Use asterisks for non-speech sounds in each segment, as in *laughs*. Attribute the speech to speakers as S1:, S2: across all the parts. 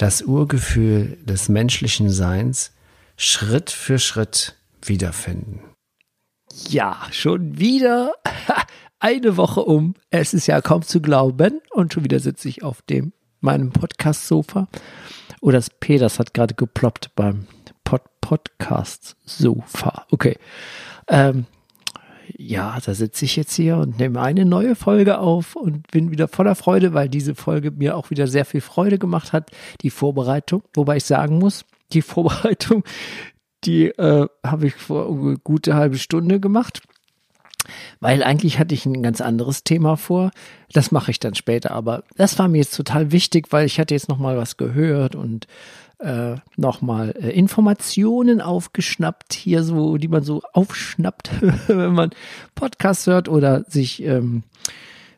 S1: das Urgefühl des menschlichen Seins Schritt für Schritt wiederfinden.
S2: Ja, schon wieder *laughs* eine Woche um. Es ist ja kaum zu glauben. Und schon wieder sitze ich auf dem meinem Podcast-Sofa. Oh, das P, das hat gerade geploppt beim Pod Podcast-Sofa. Okay. Ähm, ja, da sitze ich jetzt hier und nehme eine neue Folge auf und bin wieder voller Freude, weil diese Folge mir auch wieder sehr viel Freude gemacht hat, die Vorbereitung. Wobei ich sagen muss, die *laughs* Vorbereitung, die äh, habe ich vor eine gute halbe Stunde gemacht. Weil eigentlich hatte ich ein ganz anderes Thema vor. Das mache ich dann später. Aber das war mir jetzt total wichtig, weil ich hatte jetzt noch mal was gehört und äh, nochmal äh, Informationen aufgeschnappt, hier so, die man so aufschnappt, *laughs* wenn man Podcasts hört oder sich ähm,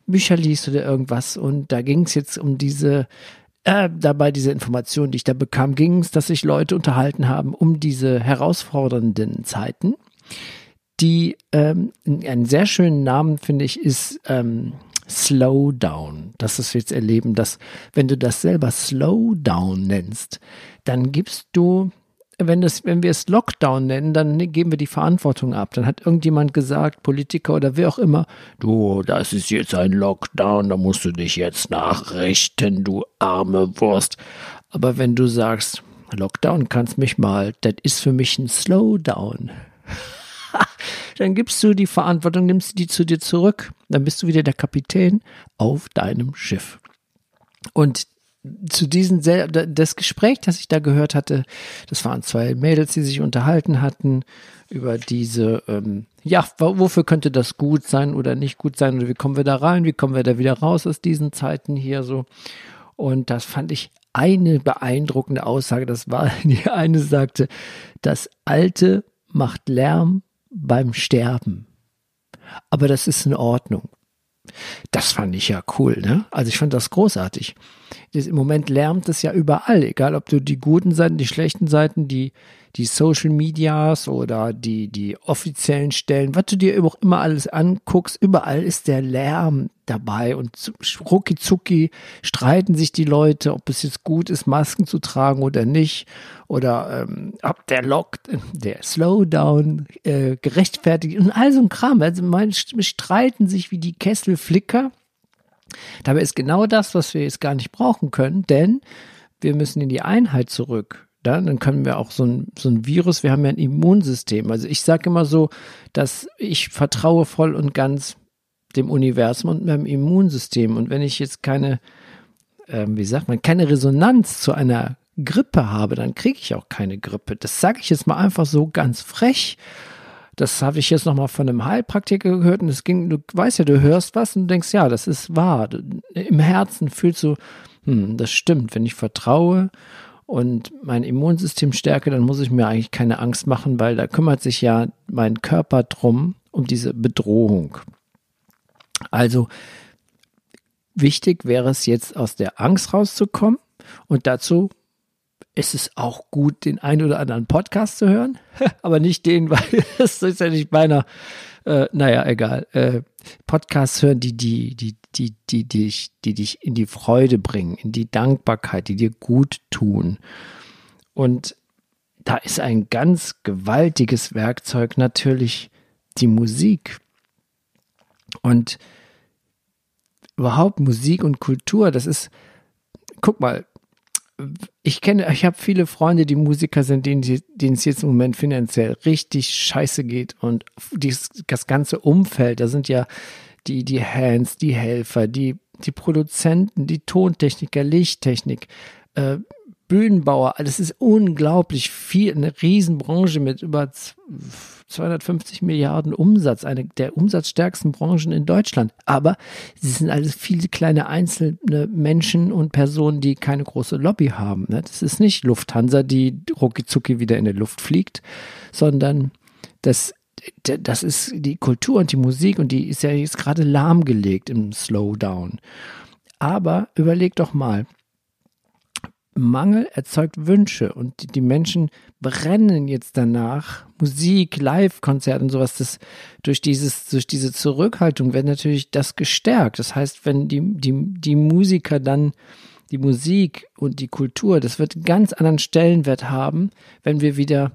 S2: Bücher liest oder irgendwas. Und da ging es jetzt um diese, äh, dabei diese Informationen, die ich da bekam, ging es, dass sich Leute unterhalten haben um diese herausfordernden Zeiten. Die ähm, einen sehr schönen Namen, finde ich, ist ähm, Slowdown. Das ist jetzt erleben, dass wenn du das selber Slowdown nennst, dann gibst du, wenn, das, wenn wir es Lockdown nennen, dann geben wir die Verantwortung ab. Dann hat irgendjemand gesagt, Politiker oder wer auch immer, du, das ist jetzt ein Lockdown, da musst du dich jetzt nachrichten, du arme Wurst. Aber wenn du sagst, Lockdown kannst mich mal, das ist für mich ein Slowdown. Dann gibst du die Verantwortung, nimmst die zu dir zurück, dann bist du wieder der Kapitän auf deinem Schiff. Und zu diesem, das Gespräch, das ich da gehört hatte, das waren zwei Mädels, die sich unterhalten hatten über diese, ähm, ja, wofür könnte das gut sein oder nicht gut sein oder wie kommen wir da rein, wie kommen wir da wieder raus aus diesen Zeiten hier so. Und das fand ich eine beeindruckende Aussage. Das war, *laughs* die eine sagte, das Alte macht Lärm beim Sterben. Aber das ist in Ordnung. Das fand ich ja cool, ne? Also ich fand das großartig. Im Moment lärmt es ja überall, egal ob du die guten Seiten, die schlechten Seiten, die, die Social Medias oder die, die offiziellen Stellen, was du dir auch immer alles anguckst, überall ist der Lärm dabei und rucki zucki streiten sich die Leute, ob es jetzt gut ist, Masken zu tragen oder nicht oder ähm, ob der Lock, der Slowdown äh, gerechtfertigt und all so ein Kram. Also man streiten sich wie die Kesselflicker Dabei ist genau das, was wir jetzt gar nicht brauchen können, denn wir müssen in die Einheit zurück. Ja, dann können wir auch so ein, so ein Virus, wir haben ja ein Immunsystem. Also ich sage immer so, dass ich vertraue voll und ganz dem Universum und meinem Immunsystem. Und wenn ich jetzt keine, äh, wie sagt man, keine Resonanz zu einer Grippe habe, dann kriege ich auch keine Grippe. Das sage ich jetzt mal einfach so ganz frech. Das habe ich jetzt nochmal von einem Heilpraktiker gehört und es ging, du weißt ja, du hörst was und denkst, ja, das ist wahr. Im Herzen fühlst du, hm, das stimmt, wenn ich vertraue und mein Immunsystem stärke, dann muss ich mir eigentlich keine Angst machen, weil da kümmert sich ja mein Körper drum, um diese Bedrohung. Also wichtig wäre es jetzt aus der Angst rauszukommen und dazu ist es auch gut, den einen oder anderen Podcast zu hören, *laughs* aber nicht den, *laughs* weil das ist ja nicht meiner, äh, naja, egal. Äh, Podcasts hören, die, die, die, die, die, dich, die dich in die Freude bringen, in die Dankbarkeit, die dir gut tun. Und da ist ein ganz gewaltiges Werkzeug natürlich die Musik. Und überhaupt Musik und Kultur, das ist, guck mal, ich kenne, ich habe viele Freunde, die Musiker sind, denen, denen es jetzt im Moment finanziell richtig scheiße geht und dies, das ganze Umfeld, da sind ja die, die Hands, die Helfer, die, die Produzenten, die Tontechniker, Lichttechnik, äh, Bühnenbauer, das ist unglaublich viel, eine Riesenbranche mit über 250 Milliarden Umsatz, eine der umsatzstärksten Branchen in Deutschland. Aber sie sind alles viele kleine einzelne Menschen und Personen, die keine große Lobby haben. Ne? Das ist nicht Lufthansa, die rucki wieder in die Luft fliegt, sondern das das ist die Kultur und die Musik und die ist ja jetzt gerade lahmgelegt im Slowdown. Aber überleg doch mal, Mangel erzeugt Wünsche und die Menschen brennen jetzt danach. Musik, Live-Konzerte und sowas, das durch dieses, durch diese Zurückhaltung wird natürlich das gestärkt. Das heißt, wenn die, die, die Musiker dann die Musik und die Kultur, das wird einen ganz anderen Stellenwert haben, wenn wir wieder,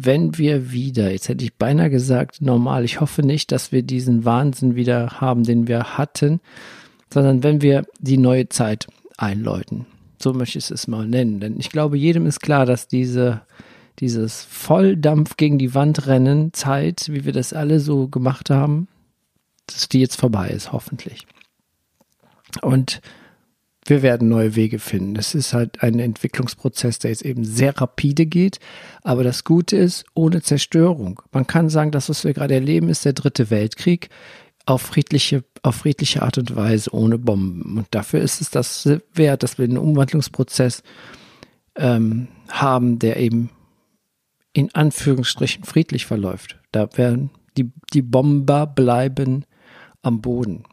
S2: wenn wir wieder, jetzt hätte ich beinahe gesagt, normal, ich hoffe nicht, dass wir diesen Wahnsinn wieder haben, den wir hatten, sondern wenn wir die neue Zeit einläuten. So möchte ich es mal nennen. Denn ich glaube, jedem ist klar, dass diese, dieses Volldampf gegen die Wand rennen Zeit, wie wir das alle so gemacht haben, dass die jetzt vorbei ist, hoffentlich. Und wir werden neue Wege finden. Das ist halt ein Entwicklungsprozess, der jetzt eben sehr rapide geht. Aber das Gute ist, ohne Zerstörung. Man kann sagen, das, was wir gerade erleben, ist der dritte Weltkrieg auf friedliche, auf friedliche Art und Weise, ohne Bomben. Und dafür ist es das wert, dass wir einen Umwandlungsprozess ähm, haben, der eben in Anführungsstrichen friedlich verläuft. Da werden die, die Bomber bleiben am Boden.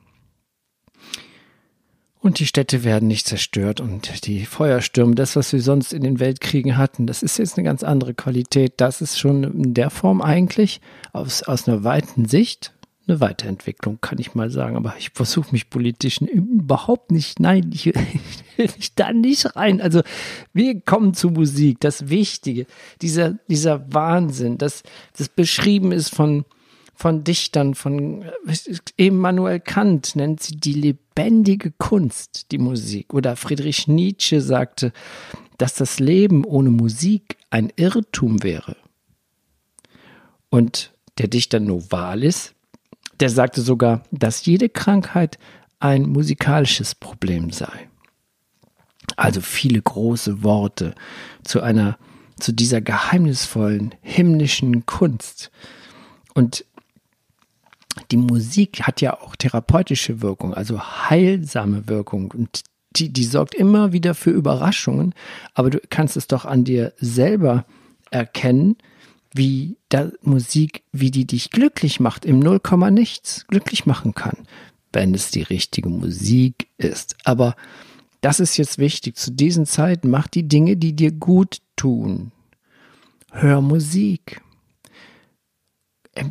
S2: Und die Städte werden nicht zerstört und die Feuerstürme, das, was wir sonst in den Weltkriegen hatten, das ist jetzt eine ganz andere Qualität. Das ist schon in der Form eigentlich aus, aus einer weiten Sicht eine Weiterentwicklung, kann ich mal sagen. Aber ich versuche mich politisch überhaupt nicht, nein, ich, *laughs* ich da nicht rein. Also wir kommen zu Musik, das Wichtige, dieser, dieser Wahnsinn, das, das beschrieben ist von, von Dichtern, von Immanuel Kant nennt sie die lebendige Kunst, die Musik. Oder Friedrich Nietzsche sagte, dass das Leben ohne Musik ein Irrtum wäre. Und der Dichter Novalis der sagte sogar, dass jede Krankheit ein musikalisches Problem sei. Also viele große Worte zu einer, zu dieser geheimnisvollen himmlischen Kunst. Und die Musik hat ja auch therapeutische Wirkung, also heilsame Wirkung. Und die, die sorgt immer wieder für Überraschungen. Aber du kannst es doch an dir selber erkennen, wie da Musik, wie die dich glücklich macht, im Nullkomma nichts glücklich machen kann, wenn es die richtige Musik ist. Aber das ist jetzt wichtig. Zu diesen Zeiten mach die Dinge, die dir gut tun. Hör Musik. Ähm,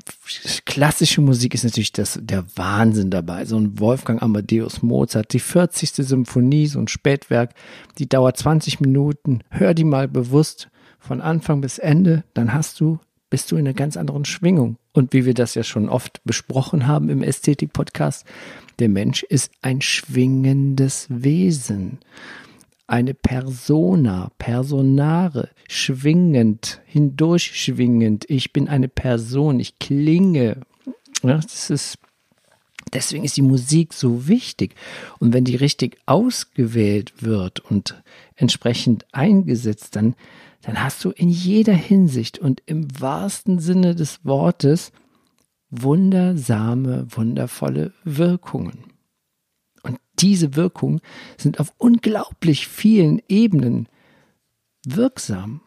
S2: klassische Musik ist natürlich das, der Wahnsinn dabei. So ein Wolfgang Amadeus Mozart, die 40. Symphonie, so ein Spätwerk, die dauert 20 Minuten. Hör die mal bewusst von Anfang bis Ende, dann hast du, bist du in einer ganz anderen Schwingung. Und wie wir das ja schon oft besprochen haben im Ästhetik-Podcast, der Mensch ist ein schwingendes Wesen. Eine Persona, Personare, schwingend, hindurchschwingend. Ich bin eine Person, ich klinge. Ja, das ist Deswegen ist die Musik so wichtig. Und wenn die richtig ausgewählt wird und entsprechend eingesetzt, dann dann hast du in jeder Hinsicht und im wahrsten Sinne des Wortes wundersame, wundervolle Wirkungen. Diese Wirkungen sind auf unglaublich vielen Ebenen wirksam.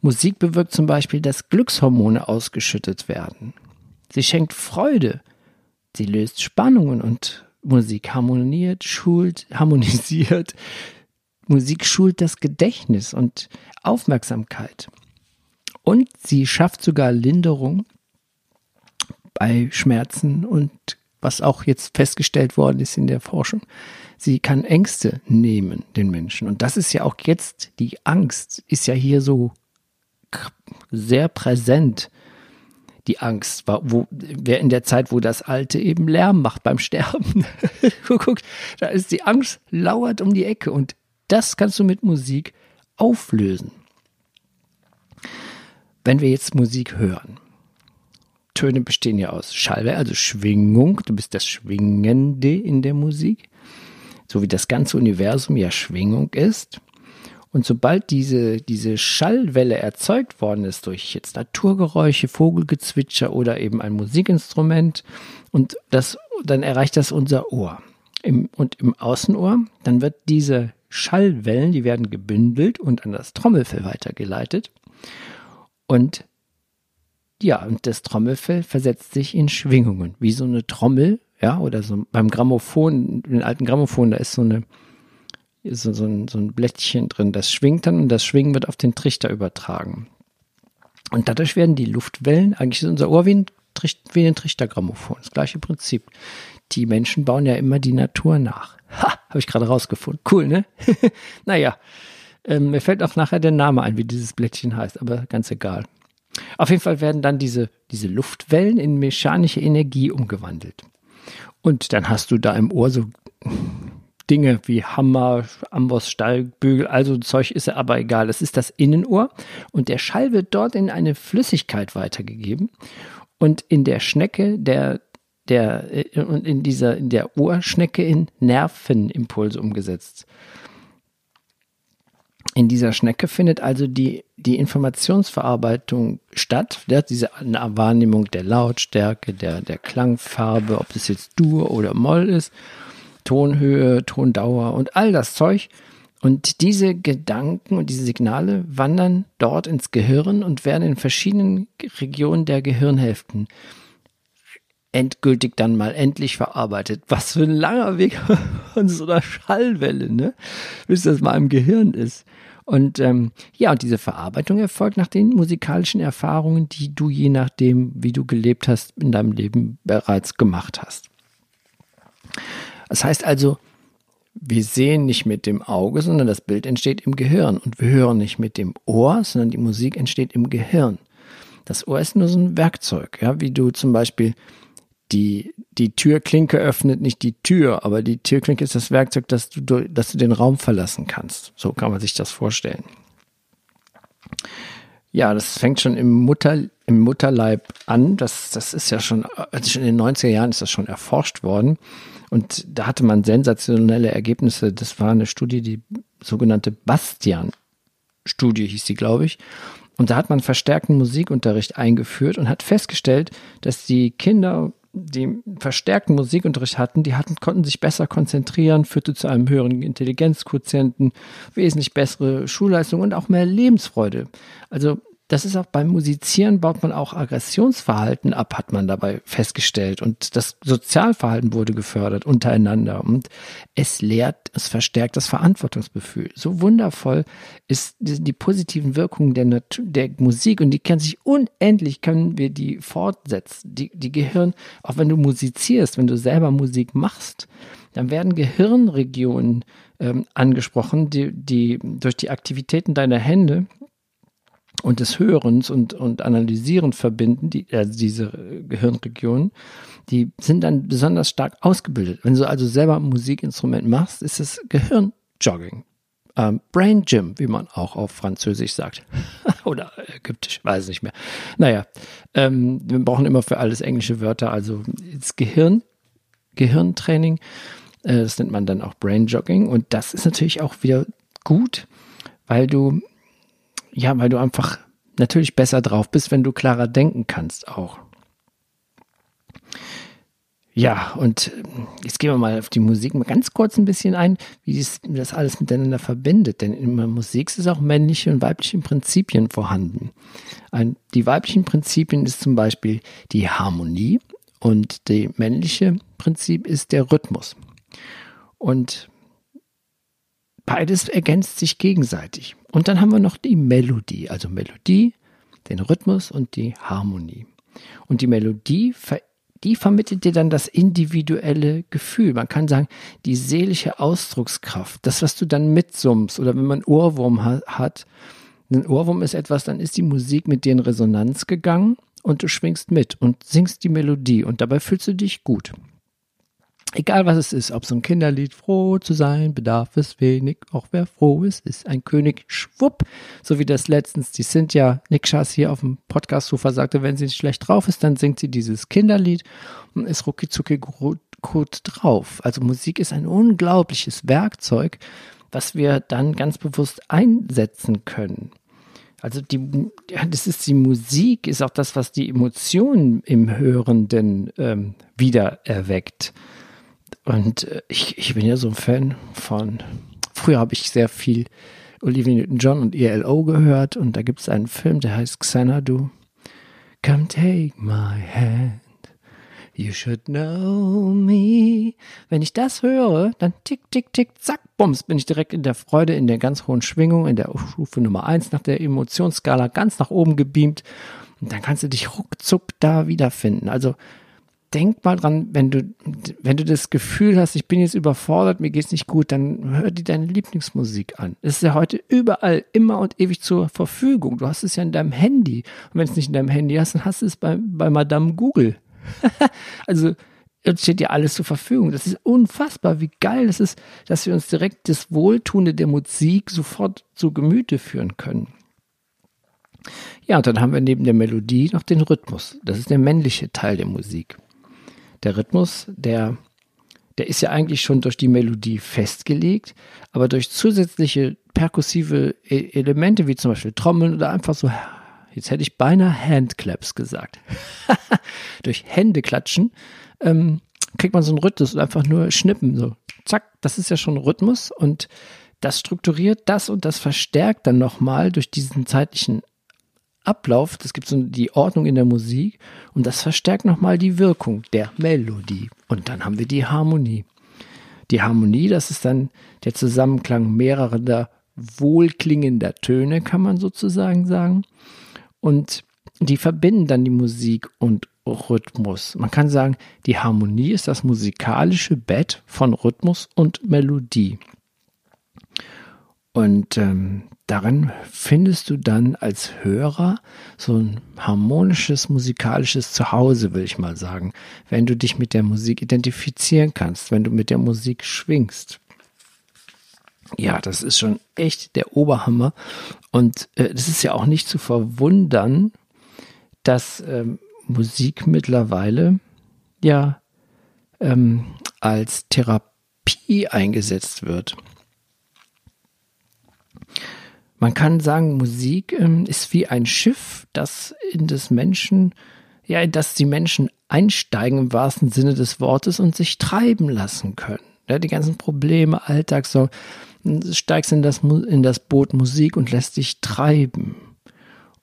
S2: Musik bewirkt zum Beispiel, dass Glückshormone ausgeschüttet werden. Sie schenkt Freude. Sie löst Spannungen und Musik harmoniert, schult, *laughs* harmonisiert, Musik schult das Gedächtnis und Aufmerksamkeit. Und sie schafft sogar Linderung bei Schmerzen und was auch jetzt festgestellt worden ist in der Forschung. Sie kann Ängste nehmen, den Menschen. Und das ist ja auch jetzt, die Angst ist ja hier so sehr präsent. Die Angst, wo, wer in der Zeit, wo das Alte eben Lärm macht beim Sterben. *laughs* Guck, da ist die Angst, lauert um die Ecke und das kannst du mit Musik auflösen. Wenn wir jetzt Musik hören, Töne bestehen ja aus Schallwelle, also Schwingung, du bist das Schwingende in der Musik. so wie das ganze Universum ja Schwingung ist. Und sobald diese, diese Schallwelle erzeugt worden ist durch jetzt Naturgeräusche, Vogelgezwitscher oder eben ein Musikinstrument und das, dann erreicht das unser Ohr. Im, und im Außenohr, dann wird diese Schallwellen, die werden gebündelt und an das Trommelfell weitergeleitet. Und ja, und das Trommelfell versetzt sich in Schwingungen, wie so eine Trommel, ja, oder so beim Grammophon, den alten Grammophon, da ist so eine, so, so, ein, so ein Blättchen drin, das schwingt dann und das Schwingen wird auf den Trichter übertragen. Und dadurch werden die Luftwellen, eigentlich ist unser Ohr wie ein, wie ein Trichtergrammophon, das gleiche Prinzip. Die Menschen bauen ja immer die Natur nach. Ha, habe ich gerade rausgefunden. Cool, ne? *laughs* naja, ähm, mir fällt auch nachher der Name ein, wie dieses Blättchen heißt, aber ganz egal. Auf jeden Fall werden dann diese, diese Luftwellen in mechanische Energie umgewandelt. Und dann hast du da im Ohr so Dinge wie Hammer, Amboss, Stallbügel, also Zeug ist ja aber egal. Das ist das Innenohr und der Schall wird dort in eine Flüssigkeit weitergegeben und in der Schnecke der der und in dieser in der Ohrschnecke in Nervenimpulse umgesetzt. In dieser Schnecke findet also die, die Informationsverarbeitung statt, der, diese Wahrnehmung der Lautstärke, der, der Klangfarbe, ob das jetzt Dur oder Moll ist Tonhöhe, Tondauer und all das Zeug. Und diese Gedanken und diese Signale wandern dort ins Gehirn und werden in verschiedenen Regionen der Gehirnhälften endgültig dann mal endlich verarbeitet. Was für ein langer Weg *laughs* von so einer Schallwelle, ne? Bis das mal im Gehirn ist. Und ähm, ja, und diese Verarbeitung erfolgt nach den musikalischen Erfahrungen, die du je nachdem, wie du gelebt hast, in deinem Leben bereits gemacht hast. Das heißt also, wir sehen nicht mit dem Auge, sondern das Bild entsteht im Gehirn. Und wir hören nicht mit dem Ohr, sondern die Musik entsteht im Gehirn. Das Ohr ist nur so ein Werkzeug, ja, wie du zum Beispiel die, die Türklinke öffnet nicht die Tür, aber die Türklinke ist das Werkzeug, dass du, dass du den Raum verlassen kannst. So kann man sich das vorstellen. Ja, das fängt schon im, Mutter, im Mutterleib an. Das, das ist ja schon, also in den 90er Jahren ist das schon erforscht worden. Und da hatte man sensationelle Ergebnisse. Das war eine Studie, die sogenannte Bastian-Studie hieß sie, glaube ich. Und da hat man verstärkten Musikunterricht eingeführt und hat festgestellt, dass die Kinder, die verstärkten Musikunterricht hatten, die hatten, konnten sich besser konzentrieren, führte zu einem höheren Intelligenzquotienten, wesentlich bessere Schulleistung und auch mehr Lebensfreude. Also das ist auch beim Musizieren baut man auch Aggressionsverhalten ab, hat man dabei festgestellt. Und das Sozialverhalten wurde gefördert untereinander. Und es lehrt, es verstärkt das Verantwortungsgefühl. So wundervoll ist die, die positiven Wirkungen der, Natur, der Musik und die können sich unendlich, können wir die fortsetzen. Die, die Gehirn, auch wenn du musizierst, wenn du selber Musik machst, dann werden Gehirnregionen ähm, angesprochen, die, die durch die Aktivitäten deiner Hände und des Hörens und, und Analysierens verbinden, die, also diese Gehirnregionen, die sind dann besonders stark ausgebildet. Wenn du also selber ein Musikinstrument machst, ist es Gehirnjogging. Ähm, Brain Gym, wie man auch auf Französisch sagt. *laughs* Oder ägyptisch, weiß nicht mehr. Naja, ähm, wir brauchen immer für alles englische Wörter. Also das Gehirn, Gehirntraining, äh, das nennt man dann auch Brain Jogging. Und das ist natürlich auch wieder gut, weil du ja, weil du einfach natürlich besser drauf bist, wenn du klarer denken kannst auch. Ja, und jetzt gehen wir mal auf die Musik mal ganz kurz ein bisschen ein, wie das, alles miteinander verbindet. Denn in der Musik ist auch männliche und weibliche Prinzipien vorhanden. Ein, die weiblichen Prinzipien ist zum Beispiel die Harmonie und die männliche Prinzip ist der Rhythmus. Und beides ergänzt sich gegenseitig. Und dann haben wir noch die Melodie, also Melodie, den Rhythmus und die Harmonie. Und die Melodie, die vermittelt dir dann das individuelle Gefühl. Man kann sagen, die seelische Ausdruckskraft, das, was du dann mitsummst oder wenn man Ohrwurm hat, ein Ohrwurm ist etwas, dann ist die Musik mit dir in Resonanz gegangen und du schwingst mit und singst die Melodie und dabei fühlst du dich gut. Egal was es ist, ob so ein Kinderlied, froh zu sein, bedarf es wenig, auch wer froh ist, ist ein König, schwupp. So wie das letztens die Cynthia Nikschas hier auf dem Podcast-Sofa sagte, wenn sie nicht schlecht drauf ist, dann singt sie dieses Kinderlied und ist rucki zucki gut drauf. Also Musik ist ein unglaubliches Werkzeug, was wir dann ganz bewusst einsetzen können. Also die, das ist die Musik, ist auch das, was die Emotionen im Hörenden ähm, wieder erweckt. Und äh, ich, ich bin ja so ein Fan von, früher habe ich sehr viel Olivia Newton-John und ELO gehört und da gibt es einen Film, der heißt Xanadu. Come take my hand. You should know me. Wenn ich das höre, dann tick, tick, tick, zack, bums, bin ich direkt in der Freude, in der ganz hohen Schwingung, in der Stufe Nummer eins nach der Emotionsskala ganz nach oben gebeamt. Und dann kannst du dich ruckzuck da wiederfinden. Also denk mal dran, wenn du, wenn du das Gefühl hast, ich bin jetzt überfordert, mir geht's nicht gut, dann hör dir deine Lieblingsmusik an. Es ist ja heute überall, immer und ewig zur Verfügung. Du hast es ja in deinem Handy. Und wenn es nicht in deinem Handy hast, dann hast du es bei, bei Madame Google. *laughs* also jetzt steht dir alles zur Verfügung. Das ist unfassbar, wie geil das ist, dass wir uns direkt das Wohltuende der Musik sofort zu Gemüte führen können. Ja, und dann haben wir neben der Melodie noch den Rhythmus. Das ist der männliche Teil der Musik. Der Rhythmus, der, der ist ja eigentlich schon durch die Melodie festgelegt, aber durch zusätzliche perkussive e-, Elemente wie zum Beispiel Trommeln oder einfach so jetzt hätte ich beinahe Handclaps gesagt. *laughs* Durch Hände klatschen ähm, kriegt man so einen Rhythmus und einfach nur schnippen. So, zack, das ist ja schon Rhythmus und das strukturiert das und das verstärkt dann nochmal durch diesen zeitlichen Ablauf. Das gibt so die Ordnung in der Musik und das verstärkt nochmal die Wirkung der Melodie. Und dann haben wir die Harmonie. Die Harmonie, das ist dann der Zusammenklang mehrerer wohlklingender Töne, kann man sozusagen sagen. Und die verbinden dann die Musik und Rhythmus. Man kann sagen, die Harmonie ist das musikalische Bett von Rhythmus und Melodie. Und ähm, darin findest du dann als Hörer so ein harmonisches musikalisches Zuhause, will ich mal sagen, wenn du dich mit der Musik identifizieren kannst, wenn du mit der Musik schwingst. Ja, das ist schon echt der Oberhammer. Und es äh, ist ja auch nicht zu verwundern, dass ähm, Musik mittlerweile ja ähm, als Therapie eingesetzt wird. Man kann sagen, Musik ähm, ist wie ein Schiff, das in das Menschen, ja, in das die Menschen einsteigen im wahrsten Sinne des Wortes und sich treiben lassen können. Ja, die ganzen Probleme, Alltagssorgen steigst in das, in das Boot Musik und lässt dich treiben.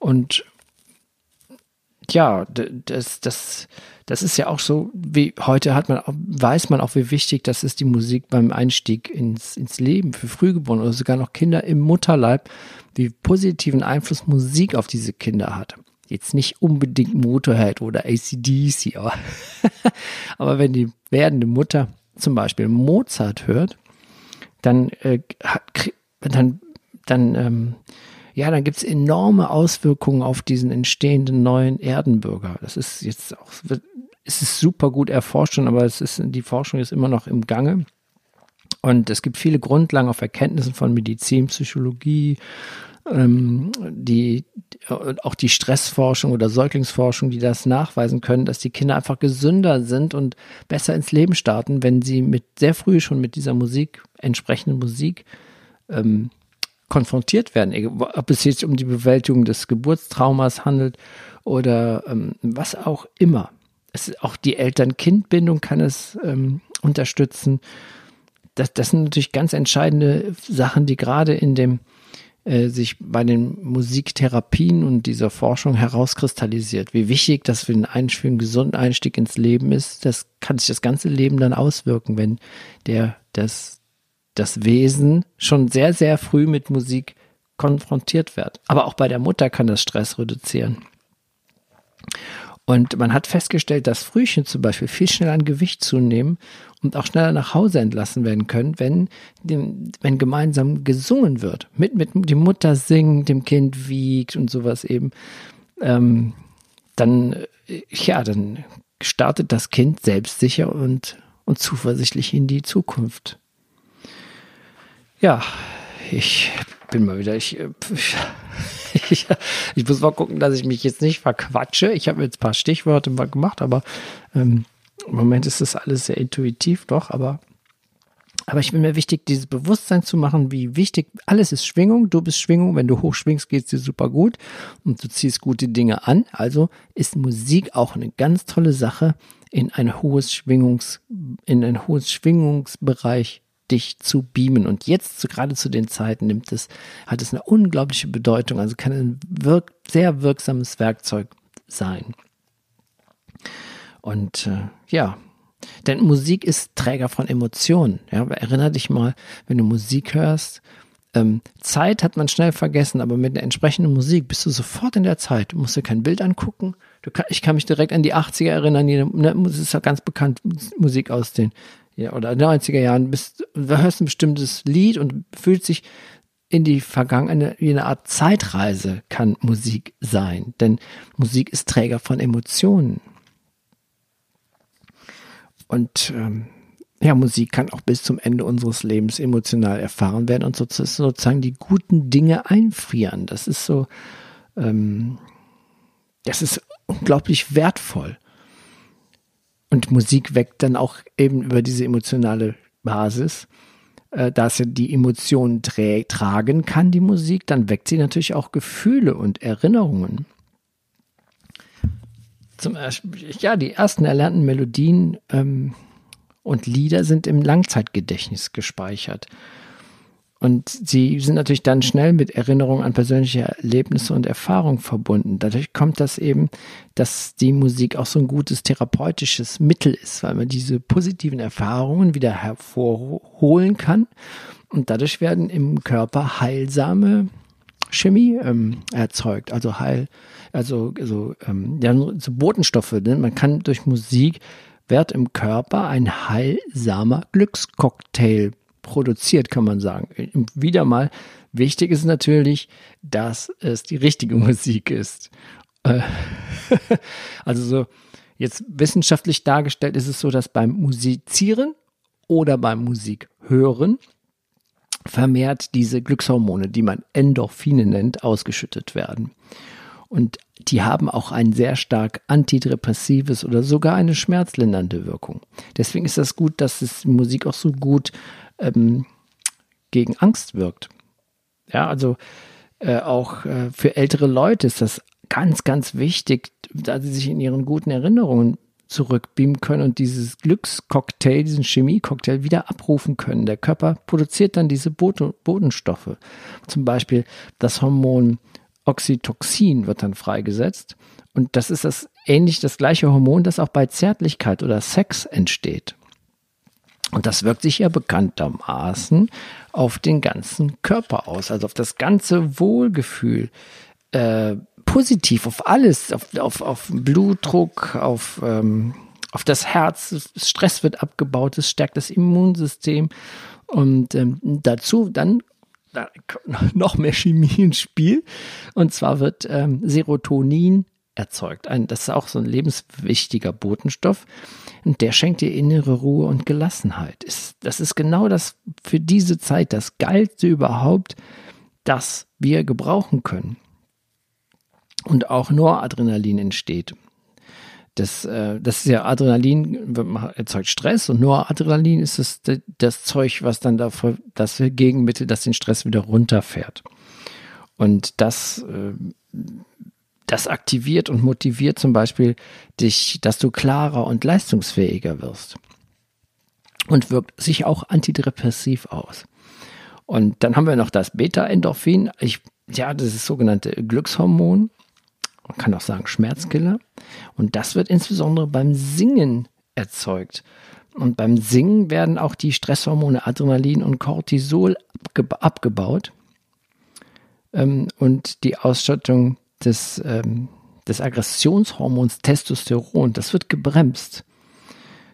S2: Und ja, das, das, das ist ja auch so, wie heute hat man, weiß man auch, wie wichtig das ist, die Musik beim Einstieg ins, ins Leben für Frühgeborene oder sogar noch Kinder im Mutterleib, wie positiven Einfluss Musik auf diese Kinder hat. Jetzt nicht unbedingt Motorhead oder ACDC, aber, *laughs* aber wenn die werdende Mutter zum Beispiel Mozart hört, dann, äh, dann, dann, ähm, ja, dann gibt's enorme Auswirkungen auf diesen entstehenden neuen Erdenbürger. Das ist jetzt auch, es ist super gut erforscht, aber es ist, die Forschung ist immer noch im Gange. Und es gibt viele Grundlagen auf Erkenntnissen von Medizin, Psychologie, ähm, die, auch die Stressforschung oder Säuglingsforschung, die das nachweisen können, dass die Kinder einfach gesünder sind und besser ins Leben starten, wenn sie mit sehr früh schon mit dieser Musik, entsprechenden Musik, ähm, konfrontiert werden. Ob es jetzt um die Bewältigung des Geburtstraumas handelt oder ähm, was auch immer. Es, auch die Eltern-Kind-Bindung kann es ähm, unterstützen. Das, das sind natürlich ganz entscheidende Sachen, die gerade in dem äh, sich bei den Musiktherapien und dieser Forschung herauskristallisiert. Wie wichtig das für, den für einen gesunden Einstieg ins Leben ist, das kann sich das ganze Leben dann auswirken, wenn der, das, das Wesen schon sehr, sehr früh mit Musik konfrontiert wird. Aber auch bei der Mutter kann das Stress reduzieren. Und man hat festgestellt, dass Frühchen zum Beispiel viel schneller an Gewicht zunehmen und auch schneller nach Hause entlassen werden können, wenn, wenn gemeinsam gesungen wird. Mit, mit die Mutter singt, dem Kind wiegt und sowas eben. Ähm, dann, äh, ja, dann startet das Kind selbstsicher und, und zuversichtlich in die Zukunft. Ja, ich bin mal wieder, ich, ich, *laughs* ich, ich, muss mal gucken, dass ich mich jetzt nicht verquatsche. Ich habe jetzt ein paar Stichworte mal gemacht, aber ähm, Im Moment ist das alles sehr intuitiv, doch, aber aber ich bin mir wichtig, dieses Bewusstsein zu machen, wie wichtig, alles ist Schwingung, du bist Schwingung, wenn du hochschwingst, geht es dir super gut und du ziehst gute Dinge an. Also ist Musik auch eine ganz tolle Sache, in ein hohes Schwingungs, in ein hohes Schwingungsbereich dich zu beamen. Und jetzt, so gerade zu den Zeiten, nimmt es, hat es eine unglaubliche Bedeutung, also kann ein wirk sehr wirksames Werkzeug sein. Und äh, ja, denn Musik ist Träger von Emotionen. Ja, erinner dich mal, wenn du Musik hörst, ähm, Zeit hat man schnell vergessen, aber mit einer entsprechenden Musik bist du sofort in der Zeit. Du musst dir kein Bild angucken. Kann, ich kann mich direkt an die 80er erinnern. Die, ne, ist ja ganz bekannt, Musik aus den ja, oder 90er Jahren. Bist, du hörst ein bestimmtes Lied und fühlt sich in die Vergangenheit, wie eine Art Zeitreise kann Musik sein. Denn Musik ist Träger von Emotionen. Und ähm, ja, Musik kann auch bis zum Ende unseres Lebens emotional erfahren werden und sozusagen die guten Dinge einfrieren. Das ist so, ähm, das ist unglaublich wertvoll. Und Musik weckt dann auch eben über diese emotionale Basis, äh, da es ja die Emotionen tra tragen kann, die Musik, dann weckt sie natürlich auch Gefühle und Erinnerungen zum ja, die ersten erlernten Melodien ähm, und Lieder sind im Langzeitgedächtnis gespeichert. Und sie sind natürlich dann schnell mit Erinnerungen an persönliche Erlebnisse und Erfahrungen verbunden. Dadurch kommt das eben, dass die Musik auch so ein gutes therapeutisches Mittel ist, weil man diese positiven Erfahrungen wieder hervorholen kann. Und dadurch werden im Körper heilsame Chemie ähm, erzeugt, also heil, also, also ähm, ja, so Botenstoffe. Ne? Man kann durch Musik wird im Körper ein heilsamer Glückscocktail produziert, kann man sagen. Wieder mal, wichtig ist natürlich, dass es die richtige *laughs* Musik ist. Äh, *laughs* also so, jetzt wissenschaftlich dargestellt ist es so, dass beim Musizieren oder beim Musikhören vermehrt diese Glückshormone, die man Endorphine nennt, ausgeschüttet werden. Und die haben auch ein sehr stark antidepressives oder sogar eine schmerzlindernde Wirkung. Deswegen ist das gut, dass es Musik auch so gut ähm, gegen Angst wirkt. Ja, also äh, auch äh, für ältere Leute ist das ganz, ganz wichtig, da sie sich in ihren guten Erinnerungen zurückbeamen können und dieses Glückscocktail, diesen Chemiecocktail wieder abrufen können. Der Körper produziert dann diese Bodenstoffe. Zum Beispiel das Hormon Oxytocin wird dann freigesetzt. Und das ist das ähnlich das gleiche Hormon, das auch bei Zärtlichkeit oder Sex entsteht. Und das wirkt sich ja bekanntermaßen auf den ganzen Körper aus, also auf das ganze Wohlgefühl. Äh, positiv auf alles, auf, auf, auf Blutdruck, auf, ähm, auf das Herz. Stress wird abgebaut, es stärkt das Immunsystem. Und ähm, dazu dann da *laughs* noch mehr Chemie ins Spiel. Und zwar wird ähm, Serotonin erzeugt. Ein, das ist auch so ein lebenswichtiger Botenstoff. Und der schenkt dir innere Ruhe und Gelassenheit. Ist, das ist genau das für diese Zeit das Geilste überhaupt, das wir gebrauchen können und auch Noradrenalin entsteht. Das, äh, das ist ja Adrenalin erzeugt Stress und Noradrenalin ist das, das Zeug, was dann dafür, das Gegenmittel, das den Stress wieder runterfährt. Und das, äh, das aktiviert und motiviert zum Beispiel dich, dass du klarer und leistungsfähiger wirst. Und wirkt sich auch antidepressiv aus. Und dann haben wir noch das Beta-Endorphin. Ja, das ist das sogenannte Glückshormon man kann auch sagen Schmerzkiller. Und das wird insbesondere beim Singen erzeugt. Und beim Singen werden auch die Stresshormone Adrenalin und Cortisol abgebaut. Ähm, und die Ausstattung des, ähm, des Aggressionshormons Testosteron, das wird gebremst.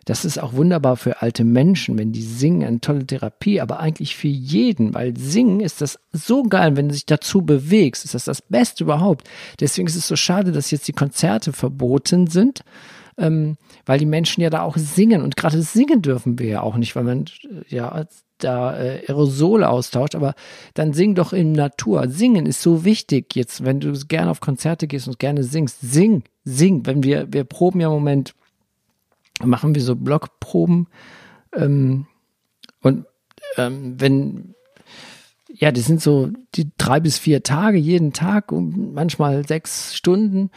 S2: Das ist auch wunderbar für alte Menschen, wenn die singen, eine tolle Therapie, aber eigentlich für jeden, weil singen ist das so geil, wenn du dich dazu bewegst, ist das das Beste überhaupt. Deswegen ist es so schade, dass jetzt die Konzerte verboten sind, ähm, weil die Menschen ja da auch singen und gerade singen dürfen wir ja auch nicht, weil man äh, ja da äh, Aerosole austauscht, aber dann sing doch in Natur. Singen ist so wichtig jetzt, wenn du gerne auf Konzerte gehst und gerne singst. Sing, sing. Wenn wir, wir proben ja im Moment machen wir so Blockproben. Ähm, und ähm, wenn, ja, das sind so die drei bis vier Tage jeden Tag und manchmal sechs Stunden.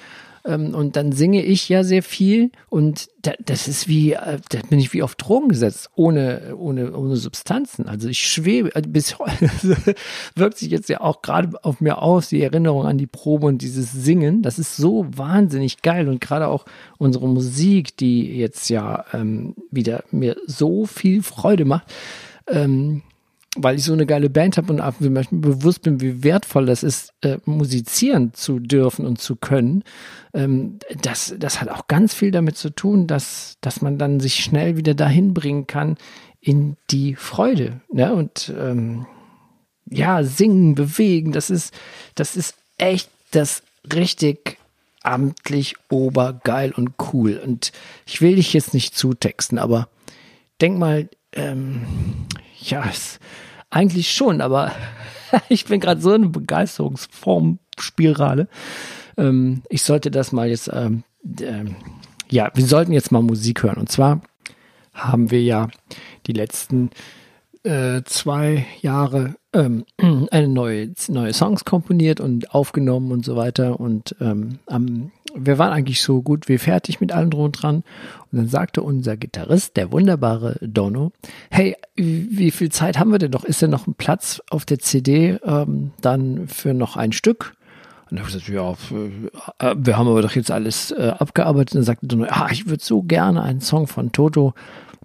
S2: Ähm, und dann singe ich ja sehr viel und da, das ist wie, äh, da bin ich wie auf Drogen gesetzt, ohne, ohne, ohne Substanzen. Also ich schwebe, also bis heute *laughs* wirkt sich jetzt ja auch gerade auf mir aus, die Erinnerung an die Probe und dieses Singen. Das ist so wahnsinnig geil und gerade auch unsere Musik, die jetzt ja ähm, wieder mir so viel Freude macht. Ähm, weil ich so eine geile Band habe und auch bewusst bin, wie wertvoll das ist, äh, musizieren zu dürfen und zu können, ähm, das, das hat auch ganz viel damit zu tun, dass, dass man dann sich schnell wieder dahin bringen kann in die Freude. Ne? Und ähm, ja, singen, bewegen, das ist, das ist echt das richtig amtlich obergeil und cool. Und ich will dich jetzt nicht zutexten, aber denk mal, ähm, ja, es, eigentlich schon, aber *laughs* ich bin gerade so in eine Begeisterungsformspirale. Ähm, ich sollte das mal jetzt, ähm, ähm, ja, wir sollten jetzt mal Musik hören. Und zwar haben wir ja die letzten äh, zwei Jahre ähm, *clears throat* eine neue, neue Songs komponiert und aufgenommen und so weiter. Und ähm, am wir waren eigentlich so gut wie fertig mit allem drum und dran. Und dann sagte unser Gitarrist, der wunderbare Dono, hey, wie viel Zeit haben wir denn noch? Ist denn noch ein Platz auf der CD ähm, dann für noch ein Stück? Und dann habe ich gesagt, ja, äh, wir haben aber doch jetzt alles äh, abgearbeitet. Und dann sagte Dono, ah, ich würde so gerne einen Song von Toto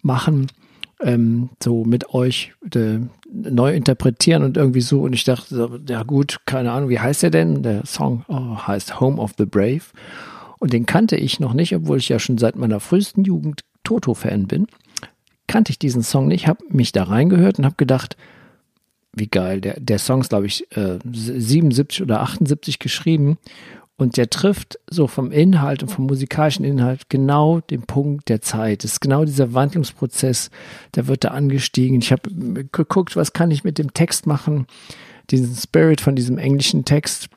S2: machen ähm, so mit euch de, neu interpretieren und irgendwie so. Und ich dachte, ja gut, keine Ahnung, wie heißt der denn? Der Song oh, heißt Home of the Brave. Und den kannte ich noch nicht, obwohl ich ja schon seit meiner frühesten Jugend Toto-Fan bin. Kannte ich diesen Song nicht, habe mich da reingehört und habe gedacht, wie geil. Der, der Song ist, glaube ich, äh, 77 oder 78 geschrieben. Und der trifft so vom Inhalt und vom musikalischen Inhalt genau den Punkt der Zeit. Es ist genau dieser Wandlungsprozess, der wird da angestiegen. Ich habe geguckt, was kann ich mit dem Text machen, diesen Spirit von diesem englischen Text.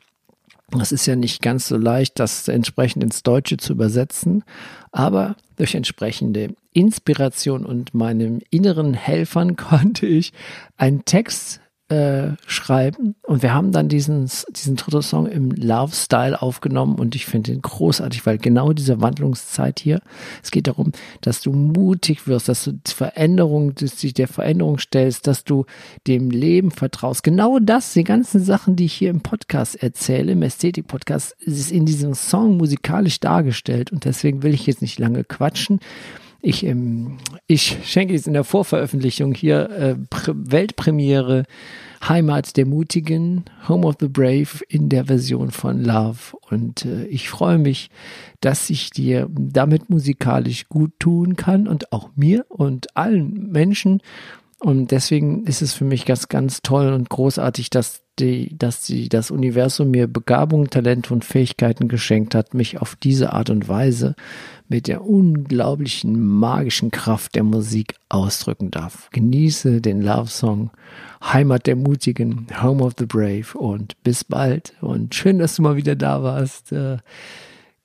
S2: Das ist ja nicht ganz so leicht, das entsprechend ins Deutsche zu übersetzen, aber durch entsprechende Inspiration und meinem inneren Helfern *laughs* konnte ich einen Text äh, schreiben. Und wir haben dann diesen, diesen Toto-Song im Love-Style aufgenommen und ich finde ihn großartig, weil genau diese Wandlungszeit hier, es geht darum, dass du mutig wirst, dass du Veränderung, dass du dich der Veränderung stellst, dass du dem Leben vertraust. Genau das, die ganzen Sachen, die ich hier im Podcast erzähle, im Ästhetik-Podcast, ist in diesem Song musikalisch dargestellt und deswegen will ich jetzt nicht lange quatschen. Ich, ähm, ich schenke jetzt in der Vorveröffentlichung hier äh, Weltpremiere Heimat der Mutigen, Home of the Brave in der Version von Love. Und äh, ich freue mich, dass ich dir damit musikalisch gut tun kann und auch mir und allen Menschen. Und deswegen ist es für mich ganz, ganz toll und großartig, dass die, dass die, das Universum mir Begabung, Talent und Fähigkeiten geschenkt hat, mich auf diese Art und Weise mit der unglaublichen magischen Kraft der Musik ausdrücken darf. Genieße den Love Song Heimat der Mutigen, Home of the Brave und bis bald und schön, dass du mal wieder da warst. Äh,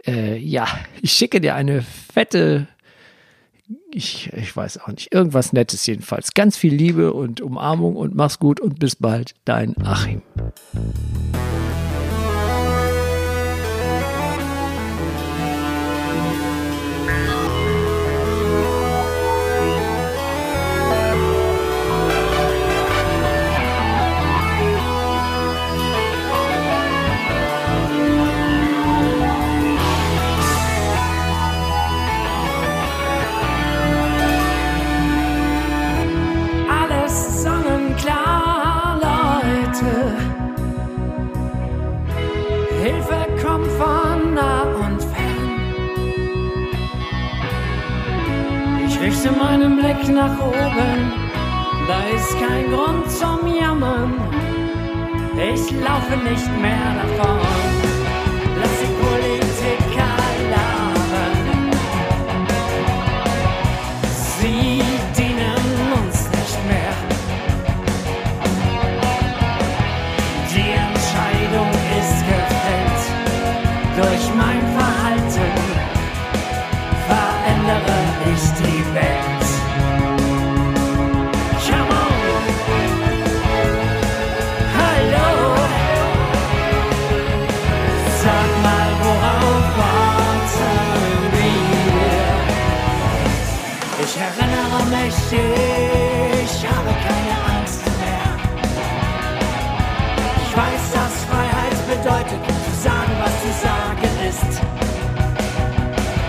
S2: äh, ja, ich schicke dir eine fette ich, ich weiß auch nicht, irgendwas Nettes jedenfalls. Ganz viel Liebe und Umarmung und mach's gut und bis bald, dein Achim.
S3: Richte meinen Blick nach oben, da ist kein Grund zum Jammern. Ich laufe nicht mehr davon. Lass die Politiker labern. Sie dienen uns nicht mehr. Die Entscheidung ist gefällt durch mein Verhalten. Verändere ich Ich habe keine Angst mehr. Ich weiß, dass Freiheit bedeutet, zu sagen, was zu sagen ist.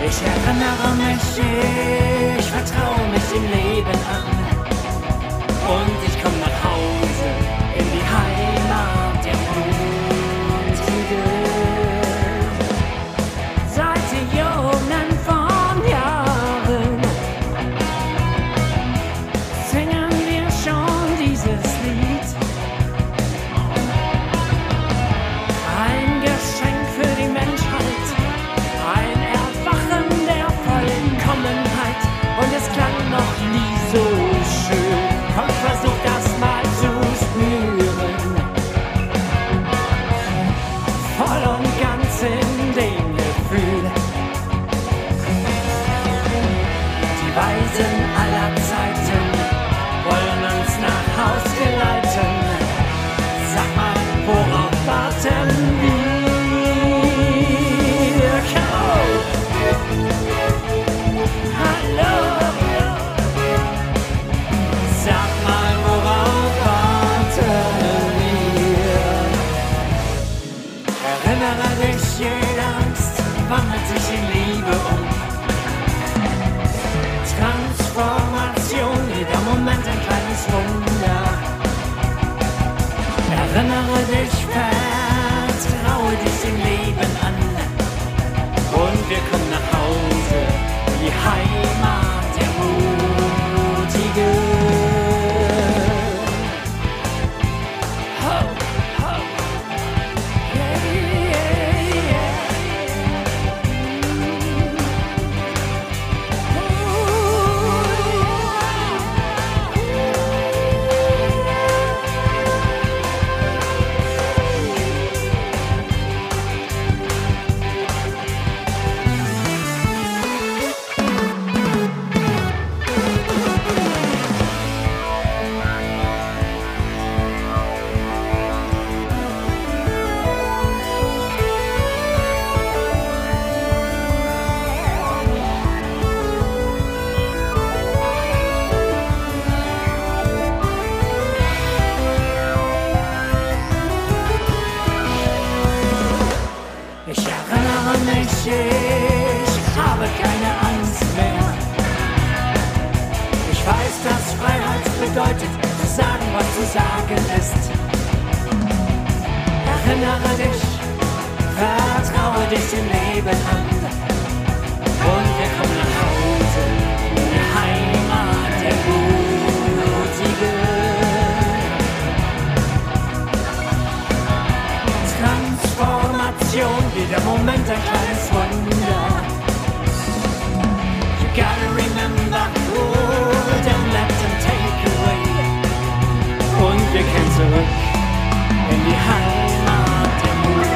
S3: Ich erinnere mich, ich vertraue mich dem Leben an. Und sich in Liebe um. Transformation, jeder Moment ein kleines Wunder. Erinnere dich, ich habe keine Angst mehr. Ich weiß, dass Freiheit bedeutet, zu sagen, was zu sagen ist. Erinnere dich, vertraue dich dem Leben an. Und wir kommen nach Hause, in die Heimat der Mutigen. Transformation, jeder Moment ein in die Heimat
S2: der Mutigen.